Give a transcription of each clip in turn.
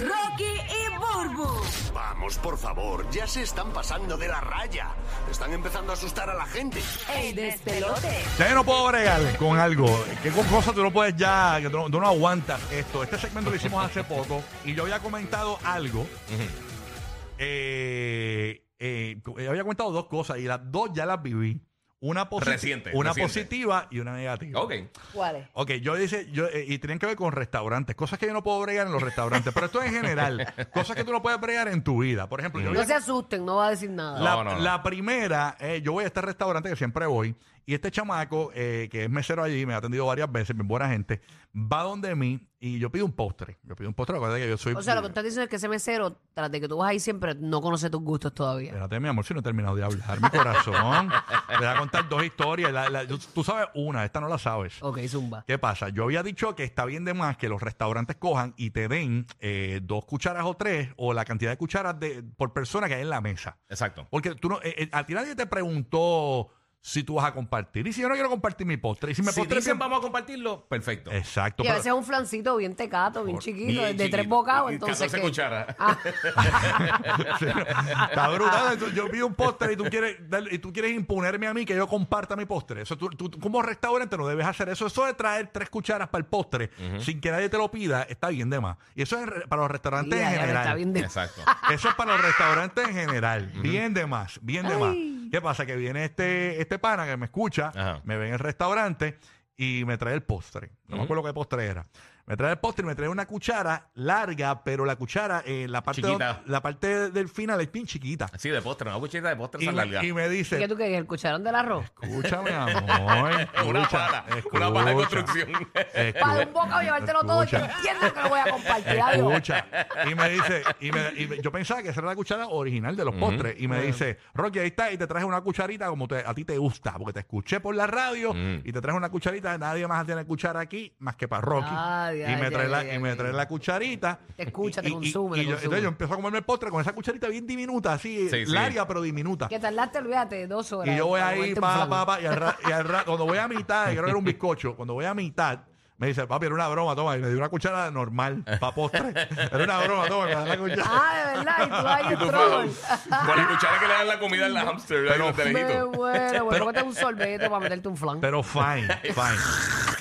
Rocky y Burbu. Vamos, por favor, ya se están pasando de la raya. Están empezando a asustar a la gente. El despelote. Ya yo no puedo bregar con algo. ¿Qué con cosas tú no puedes ya, que tú no, tú no aguantas esto? Este segmento lo hicimos hace poco y yo había comentado algo. eh, eh, había comentado dos cosas y las dos ya las viví. Una, posi- Reciente, una reciente. positiva y una negativa. Ok. ¿Cuáles? Ok, yo dice, yo, eh, y tienen que ver con restaurantes, cosas que yo no puedo bregar en los restaurantes, pero esto en general, cosas que tú no puedes bregar en tu vida. Por ejemplo, yo No había- se asusten, no va a decir nada. la, No, no, no. la primera, eh, yo voy a este restaurante que siempre voy, y este chamaco, eh, que es mesero allí, me ha atendido varias veces, bien buena gente, va donde mí y yo pido un postre. Yo pido un postre, acuérdate que yo soy. O sea, lo que estás diciendo es que ese mesero, tras de que tú vas ahí siempre, no conoce tus gustos todavía. Espérate, mi amor, si no he terminado de hablar, mi corazón. Te voy a contar dos historias. La- la- tú- tú sabes una, esta no la sabes. Ok, zumba. ¿Qué pasa? Yo había dicho que está bien de más que los restaurantes cojan y te den eh, dos cucharas o tres o la cantidad de cucharas de, por persona que hay en la mesa. Exacto. Porque tú no, eh, eh, a ti nadie te preguntó si tú vas a compartir. Y si yo no quiero compartir mi postre. Y si me Si postre dicen bien- vamos a compartirlo, perfecto. Exacto. Y a pero- veces es un flancito bien tecato, bien chiquito, Bien de, tres bocados, entonces. 14 ¿qué? cucharas. Ah, Sí, está brutal. Entonces, Yo pido un postre y tú quieres y tú quieres imponerme a mí que yo comparta mi postre. Eso tú, tú- tú como restaurante no debes hacer eso. Eso de traer tres cucharas para el postre sin que nadie te lo pida está bien de más. Y eso es re- para los restaurantes ya, en ya, general. está bien de- Exacto. Eso es para los restaurantes en general. Bien de más, bien de más. ¿Qué pasa? Que viene este, este pana que me escucha, Ajá. me ve en el restaurante y me trae el postre. No me acuerdo qué postre era. Me trae el postre y me trae una cuchara larga, pero la cuchara, eh, la, parte Chiquita. la parte del final es bien chiquita. Así de postre, una cuchita de postre Y me, larga. y me ¿Qué dice, tú querías? ¿El cucharón del arroz? escúchame, amor. Una escucha, pala, una pala de escucha, construcción. escu- Para un bocado llevártelo todo y yo Escucha. entiendo que lo voy a compartir. adiós. Escucha. Y me dice, y, me- y me- yo pensaba que esa era la cuchara original de los postres. Y me dice, Rocky, ahí está, y te traje una cucharita como te- a ti te gusta, porque te escuché por la radio Mm. y te traje una cucharita, nadie más tiene cuchara aquí más que para Rocky. Ay, y ay, me trae, ay, la, y me trae la cucharita. Te escucha, te Y- y- consume, y te yo, consume. entonces yo empiezo a comerme el postre con esa cucharita bien diminuta, así, Sí, sí. larga pero diminuta. Que tardaste, olvídate, dos horas. Y yo voy ahí, pa, pa, pa, y al ra- y al ra- cuando voy a mitad, creo que era un bizcocho, cuando voy a mitad, me dice, papi, era una broma, toma, y me dio una cuchara normal, para postre. Era una broma, toma, me da la cuchara. Ah, de verdad, y tú ahí Y en Con la cuchara que le dan la comida al hamster. Pero- Me muero, bueno, cómete un sorbete para meterte un flan. Pero fine, fine.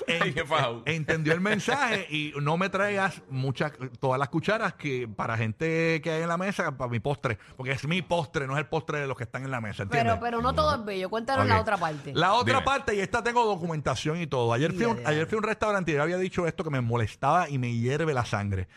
En- entendió el mensaje y no me traigas muchas, todas las cucharas que para gente que hay en la mesa, para mi postre, porque es mi postre, no es el postre de los que están en la mesa, ¿entiendes? Pero, pero no todo es bello. Cuéntanos Ok. la otra parte. La otra Dime. parte, y esta tengo documentación y todo. Ayer fui, un, ayer fui a un restaurante yo había dicho esto que me molestaba y me hierve la sangre.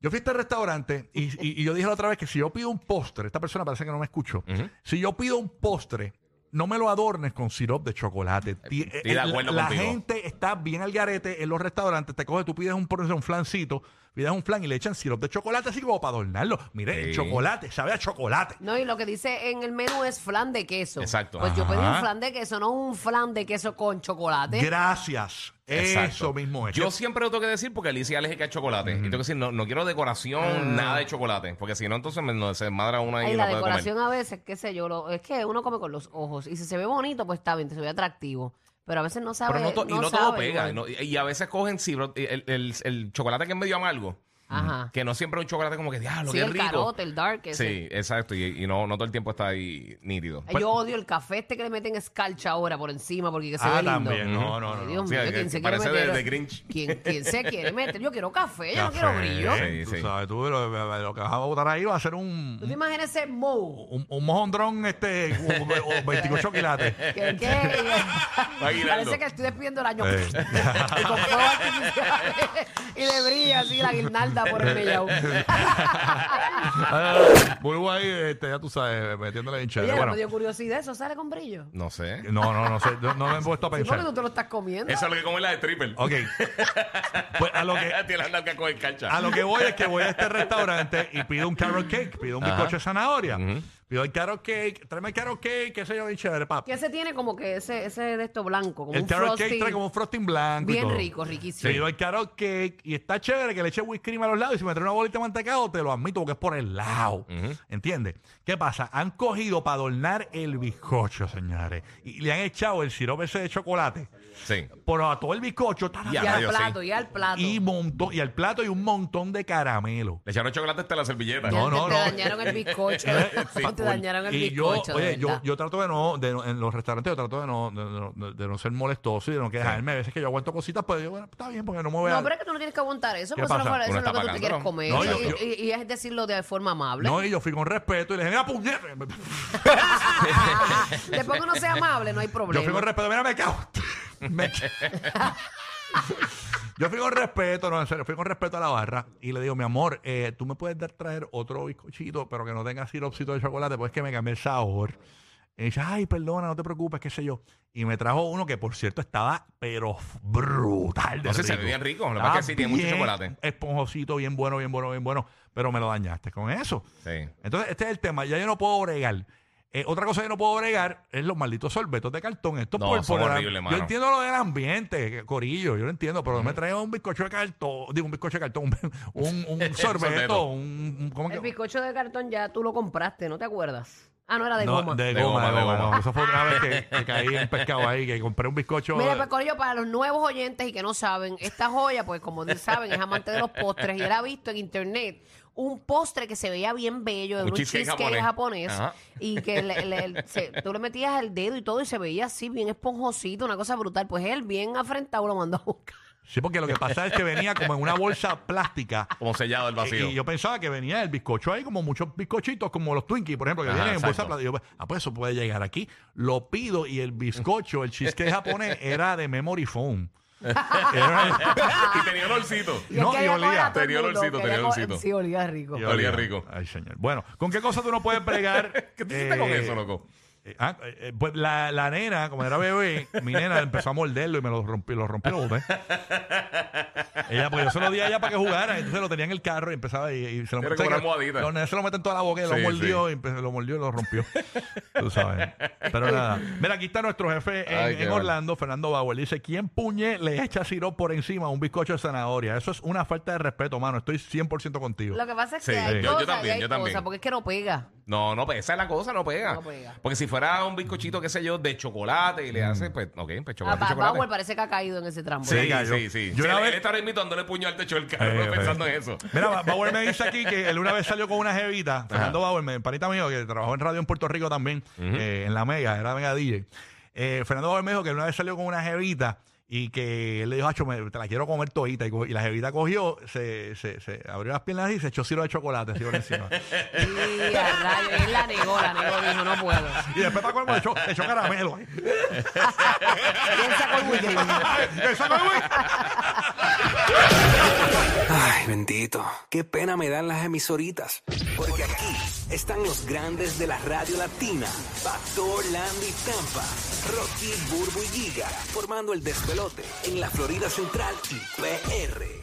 Yo fui a este restaurante y, y- y yo dije la otra vez que si yo pido un postre, esta persona parece que no me escuchó, Ujú. si yo pido un postre, no me lo adornes con sirope de chocolate. Ti- estoy de eh, acuerdo la, la contigo. gente está bien al garete en los restaurantes. Te coge, tú pides un, un flancito, pides un flan y le echan sirope de chocolate así como para adornarlo. Mire, Sí. chocolate, sabe a chocolate. No, y lo que dice en el menú es flan de queso. Exacto. Pues yo pedí un Ajá. flan de queso, no un flan de queso con chocolate. Gracias. Exacto. Eso mismo es. Yo siempre lo tengo que decir porque Alicia es alérgica al chocolate. Y tengo que decir, no, no quiero decoración, nada de chocolate. Porque si no, entonces me, no, se madra una y Ay, no la puede comer. decoración a veces, qué sé yo, lo- es que uno come con los ojos. Y si se ve bonito, pues está bien, se ve atractivo. Pero a veces no sabe. Pero no, to- y no todo pega. y no- a veces cogen sí, bro, el, el- el chocolate que es medio amargo. Ajá. Que no siempre es un chocolate como que, diablo, Sí, qué el rico. carote, el dark. ese. Sí, exacto. Y, y no, no todo el tiempo está ahí nítido. Ay, Yo odio el café este que le meten escarcha ahora por encima porque que se Ah, ve lindo. también. No, no, no. Ay, no. Dios Sí, mío, que- ¿quién que se quiere parece meter? de- de Grinch. ¿Quién, quién se quiere meter? Yo quiero café, yo no quiero Café. brillo. Sí, Tú sí. sabes, tú lo, lo que vas a botar ahí va a ser un, ¿Tú te imaginas ese moe? un, un mojondrón este, o, o 28 quilates. Que, que- Aguinaldo. parece que estoy despidiendo el año. Eh. y con y le brilla así la guirnalda por el mellao. Vuelvo ahí, este, ya tú sabes, metiéndole en Oye, chévere. me Bueno, dio curiosidad, ¿eso sale con brillo? No sé. no, no, no sé, no me he puesto a Sí, porque pensar. tú te lo estás comiendo. Eso es lo que come la de triple. Ok. Pues a lo que, Tiene la nalga con el cancha. a lo que voy es que voy a este restaurante y pido un carrot cake, pido un bizcocho de zanahoria. Pido el carrot cake, tráeme el carrot cake, qué sé yo, bien chévere, papi. Que ese tiene como que ese, ese de esto blanco, como El un carrot frosting. cake trae como un frosting blanco. y Bien todo. rico, riquísimo. Pido el carrot cake y está chévere que le eche whisky cream a los lados y si me trae una bolita de mantecado, te lo admito porque es por el lado. ¿Entiendes? ¿Qué pasa? Han cogido para adornar el bizcocho, señores. Y le han echado el sirope ese de chocolate. Sí. Por a todo el bizcocho. ta, ta, Y Ya, al rayos, sí. plato, y al plato. y, montón, y al plato y un montón de caramelo. Le echaron chocolate hasta la servilleta. No, Ya no, te no. dañaron el bizcocho. Sí, te dañaron el Y yo, bizcocho. de oye, yo, yo trato de no, de no- en los restaurantes, yo trato de no, de, no- de no ser molestoso y de no quejarme. A veces que yo aguanto cositas, pues yo, bueno, está bien, porque no me voy a. No, pero es que tú no tienes que aguantar eso, ¿Qué porque eso, no, pasa? eso Uno no es lo está que tú quieres pagándolo. comer. No, y, yo- yo- y- y es decirlo de forma amable. No, y yo fui con respeto y le dije, mira, puñete. Después que uno sea amable, no hay Yo problema. fui con respeto, mira, me cago. Me- Yo fui con respeto, no, en serio, fui con respeto a la barra y le digo, mi amor, eh, tú me puedes dar traer otro bizcochito, pero que no tenga siropcito de chocolate, pues es que me cambié el sabor. Y dice, ay, perdona, no te preocupes, qué sé yo. Y me trajo uno que, por cierto, estaba, pero brutal de No sé, se ve bien rico. Lo que Estaba pasa es que sí, tiene mucho chocolate. Esponjosito, bien bueno, bien bueno, bien bueno. Pero me lo dañaste con eso. Sí. Entonces, este es el tema. Ya yo no puedo bregar. Eh, otra cosa que no puedo bregar es los malditos sorbetos de cartón. Esto No, por, son por el- horribles, Yo entiendo lo del ambiente, Corillo, yo lo entiendo, pero no me trae un bizcocho de cartón, digo, un bizcocho de cartón, un, un, un sorbeto, sorbeto. un, un- ¿cómo El que? bizcocho de cartón ya tú lo compraste, ¿no te acuerdas? Ah, no, era de No, goma. de, De goma, goma, de de goma, goma. no. Eso fue otra vez que, que caí en pescado ahí, que compré un bizcocho. Mira, pues Corillo, para los nuevos oyentes y que no saben, esta joya, pues como saben, es amante de los postres y él ha visto en internet un postre que se veía bien bello de Un un cheesecake cheesecake japonés. y que le- le- se- tú le metías el dedo y todo y se veía así bien esponjosito, una cosa brutal. Pues él bien afrentado lo mandó a buscar. Sí, porque lo que pasa es que venía como en una bolsa plástica. Como sellado el vacío. Y yo pensaba que venía el bizcocho ahí, como muchos bizcochitos, como los Twinkies, por ejemplo, que Ajá, vienen en bolsa plástica. Yo, ah, pues eso puede llegar aquí. Lo pido y el bizcocho, el cheesecake japonés, era de memory foam. Y tenía olorcito. Y es No, que y ella olía. coge a todo el Tenía mundo, olorcito, que tenía ella coge- olorcito. Sí, olía rico. y Olía rico. Ay, señor. Bueno, ¿con qué cosa tú no puedes bregar? ¿Qué tú hiciste con Eh, eso, loco? Eh, ah, eh, eh, pues la, la nena, como era bebé, mi nena empezó a morderlo y me lo rompió, lo rompió, lo boté. Ella, pues yo se lo di a ella para que jugara, entonces lo tenía en el carro y empezaba y, y se lo Era como una almohadita. Los nenes se lo meten toda la boca y lo Sí, mordió y empe- lo mordió y lo rompió. Tú sabes. Pero nada. Mira, aquí está nuestro jefe en, Ay, qué en mal. Orlando, Fernando Bauer. Dice, ¿quién puñe le echa sirop por encima a un bizcocho de zanahoria? Eso es una falta de respeto, mano. Estoy 100% contigo. Lo que pasa es que Sí, hay yo- yo cosas también, hay yo también. cosas, porque es que no pega. No, no, pues esa es la cosa, no pega. No pega. Porque si fuera un bizcochito, qué sé yo, de chocolate y le hace, pues, ok, pues Ah, chocolate, Ba- chocolate. Bauer parece que ha caído en ese trampo. Sí, Sí, cayó. sí, sí. Yo Sí, una él, vez- mismo dándole puño al techo del carro Eh, pensando eh. en eso. Mira, Ba- Bauer me dice aquí que él una vez salió con una jevita, Fernando Bauer, mi panita mío, que trabajó en radio en Puerto Rico también, eh, en la Mega, era Mega DJ. Eh, Fernando Bauer me dijo que él una vez salió con una jevita y que él le dijo, Acho, me- te la quiero comer todita. Y, co- y la jevita cogió, se, se, se abrió las piernas y se echó siro de chocolate así por encima. Y a rayo, él la negó, la negó, dijo, no puedo. y después para le echó, echó caramelo ahí. Él sacó el whisky. ¡Que sacó el! Bendito. Qué pena me dan las emisoritas. Porque aquí están los grandes de la radio latina. Pastor, Landy, Tampa. Rocky, Burbu y Giga. Formando el despelote en la Florida Central y PR.